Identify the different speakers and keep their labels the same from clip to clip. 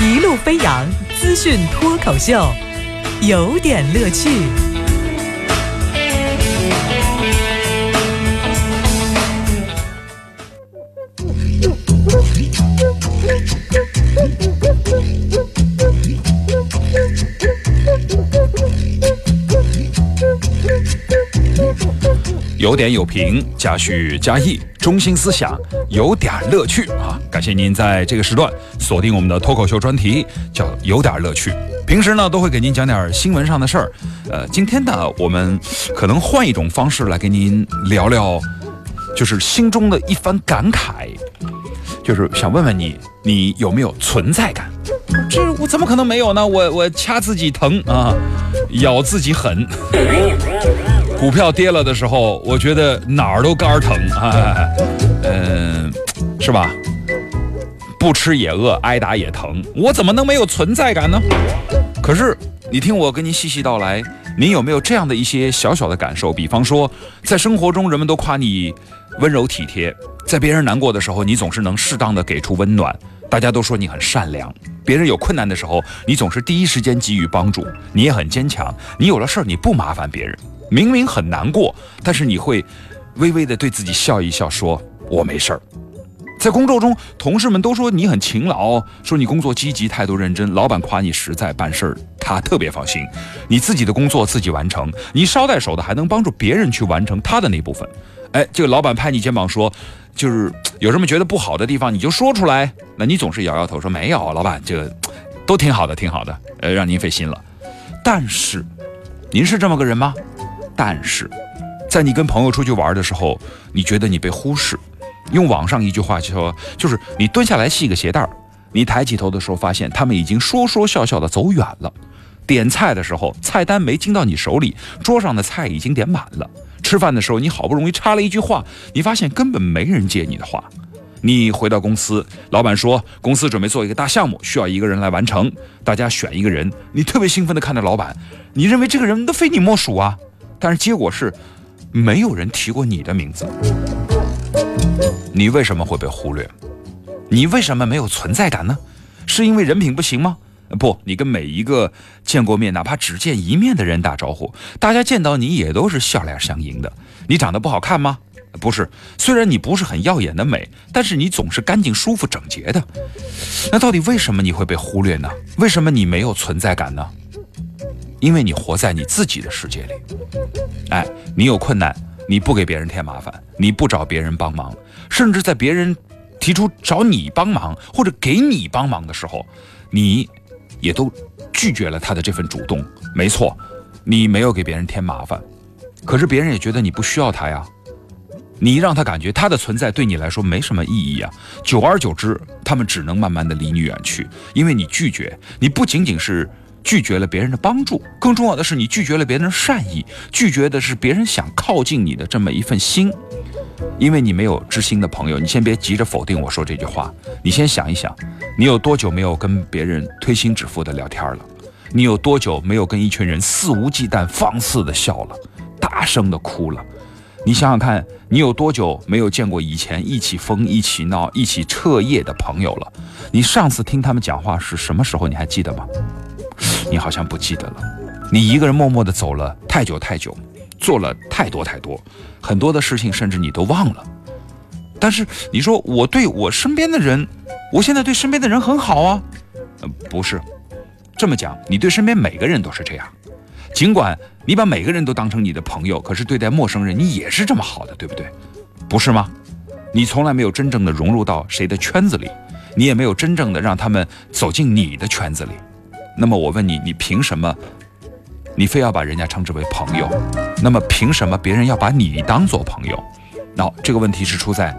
Speaker 1: 一路飞扬资讯脱口秀，有点乐趣。
Speaker 2: 有点有评，加叙加意，中心思想有点乐趣啊！感谢您在这个时段锁定我们的脱口秀专题，叫有点乐趣。平时呢都会给您讲点新闻上的事儿，呃，今天呢我们可能换一种方式来跟您聊聊，就是心中的一番感慨，就是想问问你，你有没有存在感？这我怎么可能没有呢？我我掐自己疼啊，咬自己狠。股票跌了的时候，我觉得哪儿都肝疼啊，嗯，是吧？不吃也饿，挨打也疼，我怎么能没有存在感呢？可是你听我跟您细细道来，您有没有这样的一些小小的感受？比方说，在生活中，人们都夸你温柔体贴，在别人难过的时候，你总是能适当的给出温暖，大家都说你很善良。别人有困难的时候，你总是第一时间给予帮助，你也很坚强。你有了事儿，你不麻烦别人。明明很难过，但是你会微微的对自己笑一笑，说我没事儿。在工作中，同事们都说你很勤劳，说你工作积极，态度认真。老板夸你实在，办事儿他特别放心。你自己的工作自己完成，你捎带手的还能帮助别人去完成他的那部分。哎，这个老板拍你肩膀说，就是有什么觉得不好的地方，你就说出来。那你总是摇摇头说没有，老板这个都挺好的，挺好的。呃，让您费心了。但是，您是这么个人吗？但是，在你跟朋友出去玩的时候，你觉得你被忽视。用网上一句话说，就是你蹲下来系个鞋带儿，你抬起头的时候，发现他们已经说说笑笑的走远了。点菜的时候，菜单没进到你手里，桌上的菜已经点满了。吃饭的时候，你好不容易插了一句话，你发现根本没人接你的话。你回到公司，老板说公司准备做一个大项目，需要一个人来完成，大家选一个人。你特别兴奋地看着老板，你认为这个人都非你莫属啊？但是结果是，没有人提过你的名字。你为什么会被忽略？你为什么没有存在感呢？是因为人品不行吗？不，你跟每一个见过面，哪怕只见一面的人打招呼，大家见到你也都是笑脸相迎的。你长得不好看吗？不是，虽然你不是很耀眼的美，但是你总是干净、舒服、整洁的。那到底为什么你会被忽略呢？为什么你没有存在感呢？因为你活在你自己的世界里，哎，你有困难，你不给别人添麻烦，你不找别人帮忙，甚至在别人提出找你帮忙或者给你帮忙的时候，你也都拒绝了他的这份主动。没错，你没有给别人添麻烦，可是别人也觉得你不需要他呀，你让他感觉他的存在对你来说没什么意义啊。久而久之，他们只能慢慢的离你远去，因为你拒绝，你不仅仅是。拒绝了别人的帮助，更重要的是，你拒绝了别人的善意，拒绝的是别人想靠近你的这么一份心。因为你没有知心的朋友，你先别急着否定我说这句话，你先想一想，你有多久没有跟别人推心置腹的聊天了？你有多久没有跟一群人肆无忌惮、放肆的笑了，大声的哭了？你想想看，你有多久没有见过以前一起疯、一起闹、一起彻夜的朋友了？你上次听他们讲话是什么时候？你还记得吗？你好像不记得了，你一个人默默的走了太久太久，做了太多太多，很多的事情甚至你都忘了。但是你说我对我身边的人，我现在对身边的人很好啊，不是这么讲，你对身边每个人都是这样。尽管你把每个人都当成你的朋友，可是对待陌生人你也是这么好的，对不对？不是吗？你从来没有真正的融入到谁的圈子里，你也没有真正的让他们走进你的圈子里。那么我问你，你凭什么？你非要把人家称之为朋友？那么凭什么别人要把你当做朋友？那这个问题是出在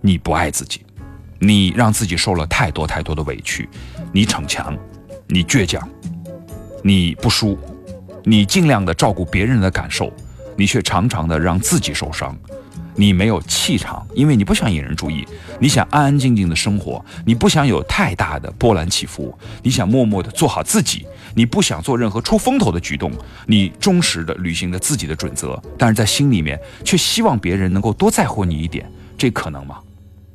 Speaker 2: 你不爱自己，你让自己受了太多太多的委屈，你逞强，你倔强，你不输，你尽量的照顾别人的感受，你却常常的让自己受伤。你没有气场，因为你不想引人注意，你想安安静静的生活，你不想有太大的波澜起伏，你想默默的做好自己，你不想做任何出风头的举动，你忠实的履行着自己的准则，但是在心里面却希望别人能够多在乎你一点，这可能吗？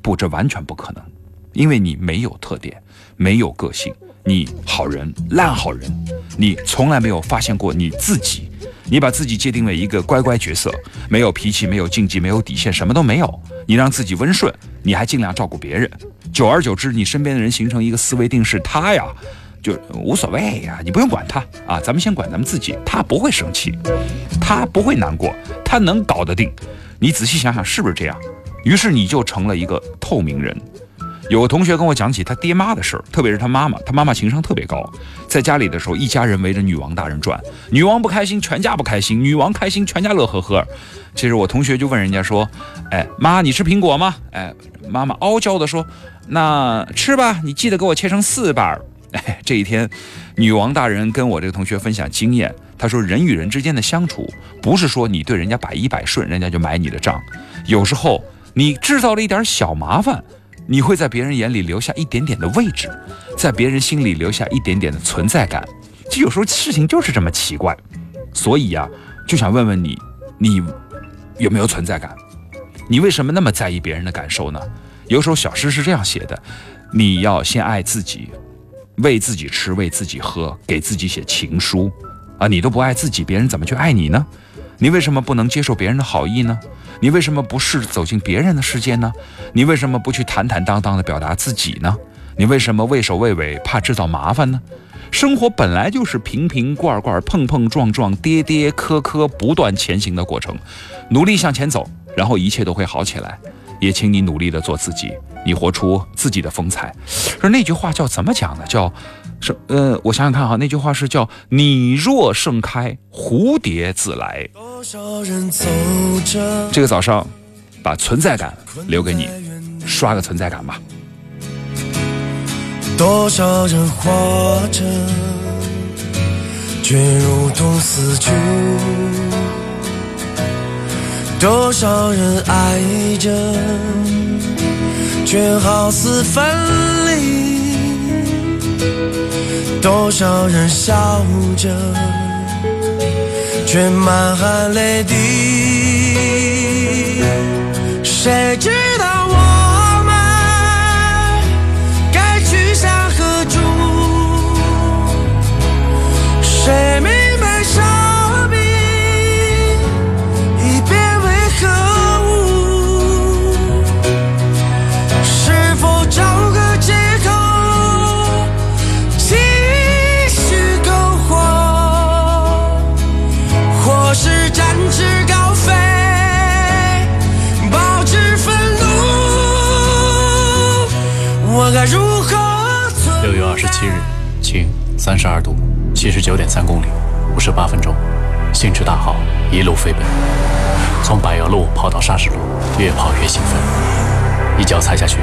Speaker 2: 不，这完全不可能。因为你没有特点，没有个性，你好人烂好人，你从来没有发现过你自己，你把自己界定为一个乖乖角色，没有脾气，没有禁忌，没有底线，什么都没有。你让自己温顺，你还尽量照顾别人，久而久之，你身边的人形成一个思维定式，他呀。就无所谓呀，你不用管他啊，咱们先管咱们自己。他不会生气，他不会难过，他能搞得定。你仔细想想，是不是这样？于是你就成了一个透明人。有个同学跟我讲起他爹妈的事儿，特别是他妈妈，他妈妈情商特别高，在家里的时候，一家人围着女王大人转，女王不开心，全家不开心；女王开心，全家乐呵呵。其实我同学就问人家说：“哎，妈，你吃苹果吗？”哎，妈妈傲娇的说：“那吃吧，你记得给我切成四瓣。”哎，这一天，女王大人跟我这个同学分享经验。她说，人与人之间的相处，不是说你对人家百依百顺，人家就买你的账。有时候你制造了一点小麻烦，你会在别人眼里留下一点点的位置，在别人心里留下一点点的存在感。就有时候事情就是这么奇怪。所以呀，就想问问你，你有没有存在感？你为什么那么在意别人的感受呢？有首小诗是这样写的：你要先爱自己。为自己吃，为自己喝，给自己写情书，啊，你都不爱自己，别人怎么去爱你呢？你为什么不能接受别人的好意呢？你为什么不试着走进别人的世界呢？你为什么不去坦坦荡荡地表达自己呢？你为什么畏首畏尾，怕制造麻烦呢？生活本来就是瓶瓶罐罐、碰碰撞撞、跌跌磕磕、不断前行的过程，努力向前走，然后一切都会好起来。也请你努力地做自己，你活出自己的风采。而那句话叫怎么讲呢？叫是呃，我想想看哈，那句话是叫“你若盛开，蝴蝶自来”。这个早上，把存在感留给你，刷个存在感吧。多少人活着，却如同死去。多少人爱着，却好似分离；多少人笑着，却满含泪滴。谁知六月二十七日，晴，三十二度，七十九点三公里，五十八分钟，兴致大好，一路飞奔，从柏油路跑到砂石路，越跑越兴奋，一脚踩下去。